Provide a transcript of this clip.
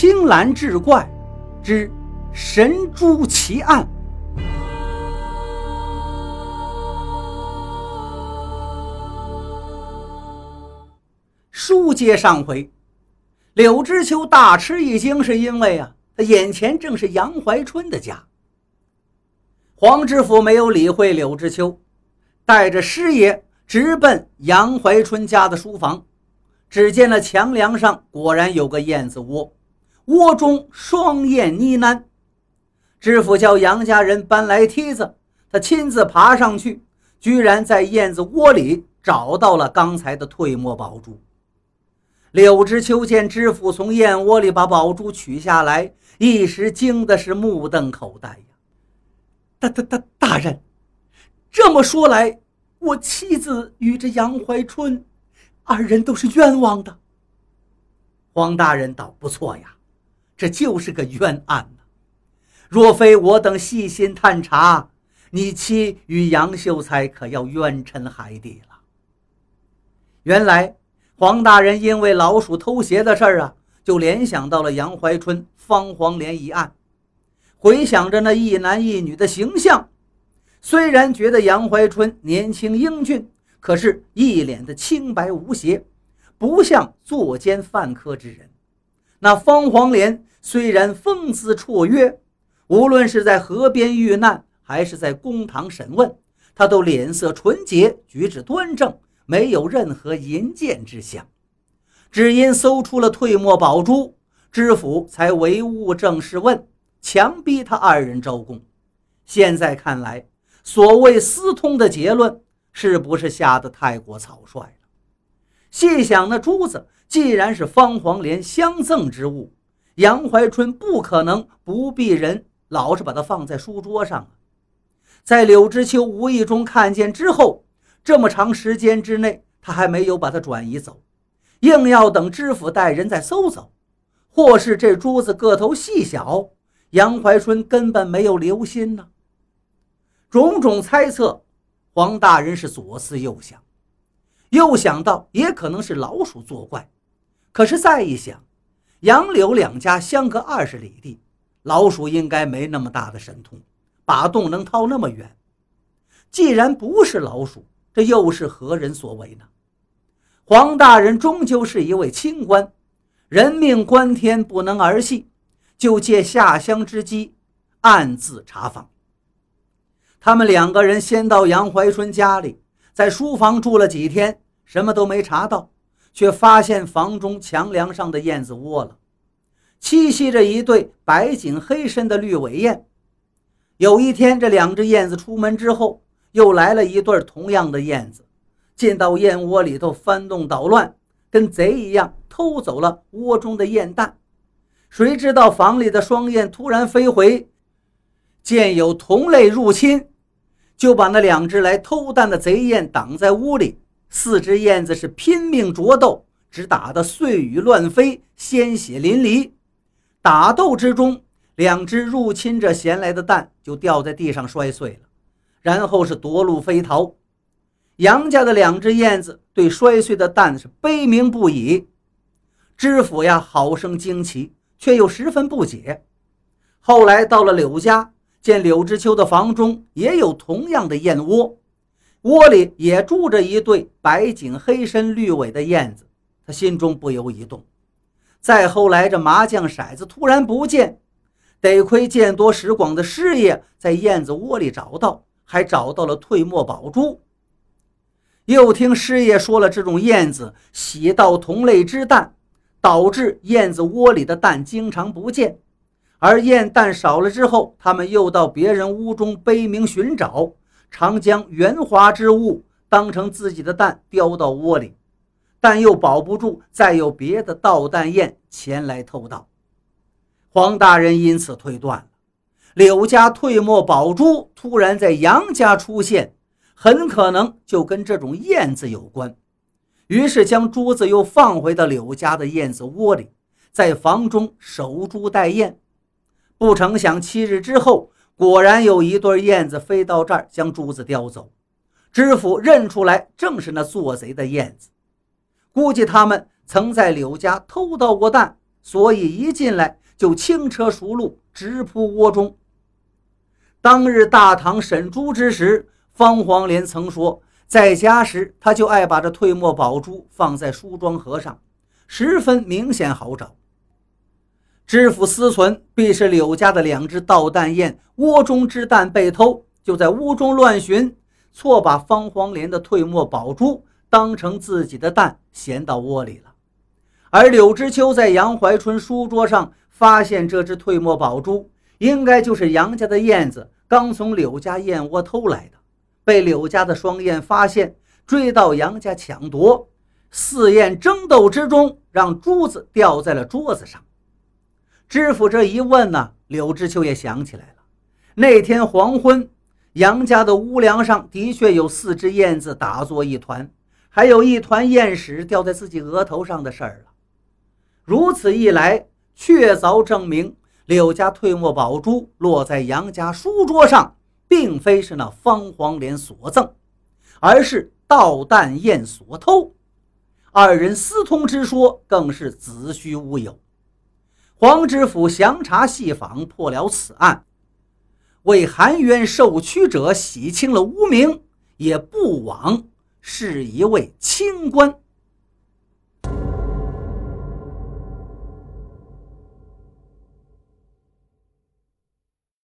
青蓝志怪之神珠奇案。书接上回，柳知秋大吃一惊，是因为啊，他眼前正是杨怀春的家。黄知府没有理会柳知秋，带着师爷直奔杨怀春家的书房。只见那墙梁上果然有个燕子窝，窝中双燕呢喃。知府叫杨家人搬来梯子，他亲自爬上去，居然在燕子窝里找到了刚才的退墨宝珠。柳知秋见知府从燕窝里把宝珠取下来，一时惊的是目瞪口呆呀！大大大大人，这么说来，我妻子与这杨怀春。二人都是冤枉的。黄大人倒：“不错呀，这就是个冤案呐。若非我等细心探查，你妻与杨秀才可要冤沉海底了。”原来黄大人因为老鼠偷鞋的事儿啊，就联想到了杨怀春方黄连一案，回想着那一男一女的形象，虽然觉得杨怀春年轻英俊。可是，一脸的清白无邪，不像作奸犯科之人。那方黄连虽然风姿绰约，无论是在河边遇难，还是在公堂审问，他都脸色纯洁，举止端正，没有任何淫贱之相。只因搜出了退墨宝珠，知府才唯物正事问，强逼他二人招供。现在看来，所谓私通的结论。是不是下得太过草率了？细想，那珠子既然是方黄连相赠之物，杨怀春不可能不避人，老是把它放在书桌上啊。在柳知秋无意中看见之后，这么长时间之内，他还没有把它转移走，硬要等知府带人再搜走，或是这珠子个头细小，杨怀春根本没有留心呢？种种猜测。黄大人是左思右想，又想到也可能是老鼠作怪，可是再一想，杨柳两家相隔二十里地，老鼠应该没那么大的神通，把洞能掏那么远。既然不是老鼠，这又是何人所为呢？黄大人终究是一位清官，人命关天，不能儿戏，就借下乡之机，暗自查访。他们两个人先到杨怀春家里，在书房住了几天，什么都没查到，却发现房中墙梁上的燕子窝了，栖息着一对白颈黑身的绿尾燕。有一天，这两只燕子出门之后，又来了一对同样的燕子，进到燕窝里头翻动捣乱，跟贼一样偷走了窝中的燕蛋。谁知道房里的双燕突然飞回，见有同类入侵。就把那两只来偷蛋的贼燕挡在屋里，四只燕子是拼命搏斗，只打得碎羽乱飞，鲜血淋漓。打斗之中，两只入侵者衔来的蛋就掉在地上摔碎了，然后是夺路飞逃。杨家的两只燕子对摔碎的蛋是悲鸣不已。知府呀，好生惊奇，却又十分不解。后来到了柳家。见柳知秋的房中也有同样的燕窝，窝里也住着一对白颈黑身绿尾的燕子，他心中不由一动。再后来，这麻将骰子突然不见，得亏见多识广的师爷在燕子窝里找到，还找到了退墨宝珠。又听师爷说了，这种燕子喜盗同类之蛋，导致燕子窝里的蛋经常不见。而燕蛋少了之后，他们又到别人屋中悲鸣寻找，常将圆滑之物当成自己的蛋叼到窝里，但又保不住再有别的盗蛋燕前来偷盗。黄大人因此推断了，柳家退墨宝珠突然在杨家出现，很可能就跟这种燕子有关，于是将珠子又放回到柳家的燕子窝里，在房中守株待燕。不成想，七日之后，果然有一对燕子飞到这儿，将珠子叼走。知府认出来，正是那做贼的燕子。估计他们曾在柳家偷盗过蛋，所以一进来就轻车熟路，直扑窝中。当日大堂审猪之时，方黄连曾说，在家时他就爱把这退墨宝珠放在梳妆盒上，十分明显好找。知府思忖，必是柳家的两只盗蛋燕窝中之蛋被偷，就在屋中乱寻，错把方黄连的退墨宝珠当成自己的蛋衔到窝里了。而柳知秋在杨怀春书桌上发现这只退墨宝珠。应该就是杨家的燕子刚从柳家燕窝偷来的，被柳家的双燕发现，追到杨家抢夺。四燕争斗之中，让珠子掉在了桌子上。知府这一问呢，柳知秋也想起来了。那天黄昏，杨家的屋梁上的确有四只燕子打作一团，还有一团燕屎掉在自己额头上的事儿了。如此一来，确凿证明。柳家退墨宝珠落在杨家书桌上，并非是那方黄连所赠，而是盗蛋燕所偷。二人私通之说更是子虚乌有。黄知府详查细访，破了此案，为含冤受屈者洗清了污名，也不枉是一位清官。